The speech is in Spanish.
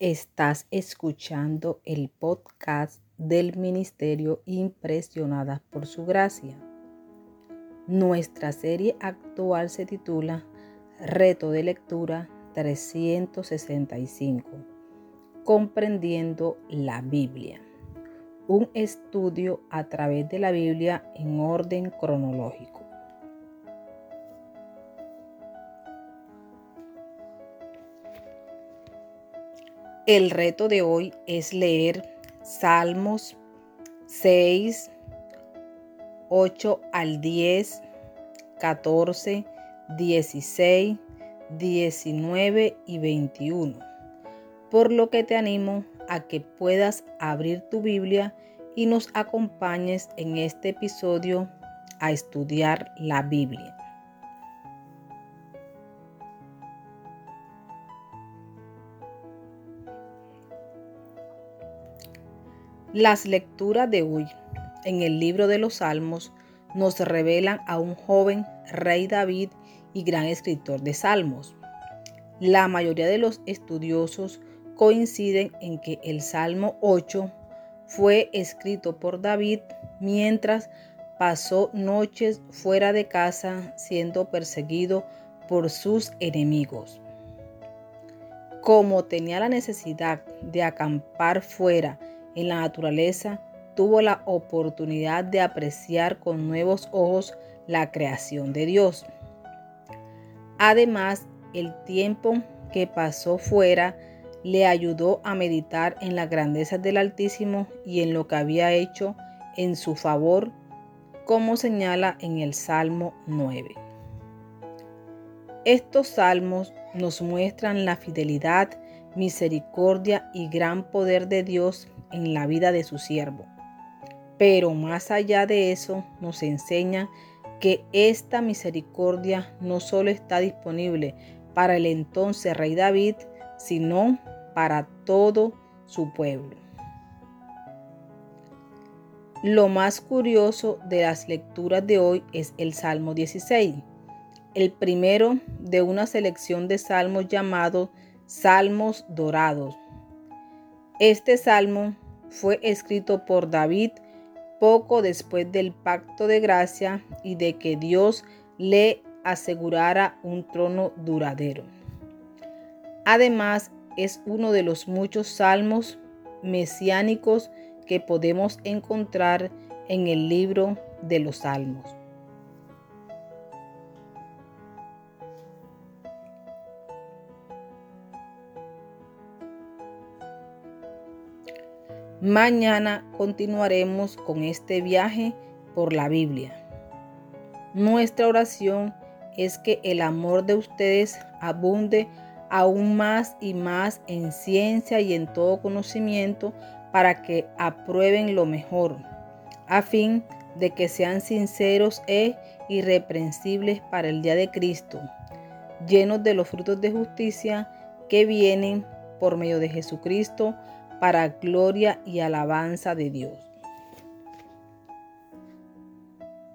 Estás escuchando el podcast del Ministerio Impresionadas por Su Gracia. Nuestra serie actual se titula Reto de Lectura 365, Comprendiendo la Biblia. Un estudio a través de la Biblia en orden cronológico. El reto de hoy es leer Salmos 6, 8 al 10, 14, 16, 19 y 21. Por lo que te animo a que puedas abrir tu Biblia y nos acompañes en este episodio a estudiar la Biblia. Las lecturas de hoy en el libro de los Salmos nos revelan a un joven rey David y gran escritor de salmos. La mayoría de los estudiosos coinciden en que el Salmo 8 fue escrito por David mientras pasó noches fuera de casa siendo perseguido por sus enemigos. Como tenía la necesidad de acampar fuera en la naturaleza, tuvo la oportunidad de apreciar con nuevos ojos la creación de Dios. Además, el tiempo que pasó fuera le ayudó a meditar en las grandezas del Altísimo y en lo que había hecho en su favor, como señala en el Salmo 9. Estos salmos nos muestran la fidelidad, misericordia y gran poder de Dios en la vida de su siervo. Pero más allá de eso, nos enseña que esta misericordia no solo está disponible para el entonces rey David, sino para todo su pueblo. Lo más curioso de las lecturas de hoy es el Salmo 16, el primero de una selección de salmos llamados Salmos Dorados. Este salmo fue escrito por David poco después del pacto de gracia y de que Dios le asegurara un trono duradero. Además, es uno de los muchos salmos mesiánicos que podemos encontrar en el libro de los salmos. Mañana continuaremos con este viaje por la Biblia. Nuestra oración es que el amor de ustedes abunde aún más y más en ciencia y en todo conocimiento para que aprueben lo mejor, a fin de que sean sinceros e irreprensibles para el día de Cristo, llenos de los frutos de justicia que vienen por medio de Jesucristo para gloria y alabanza de Dios.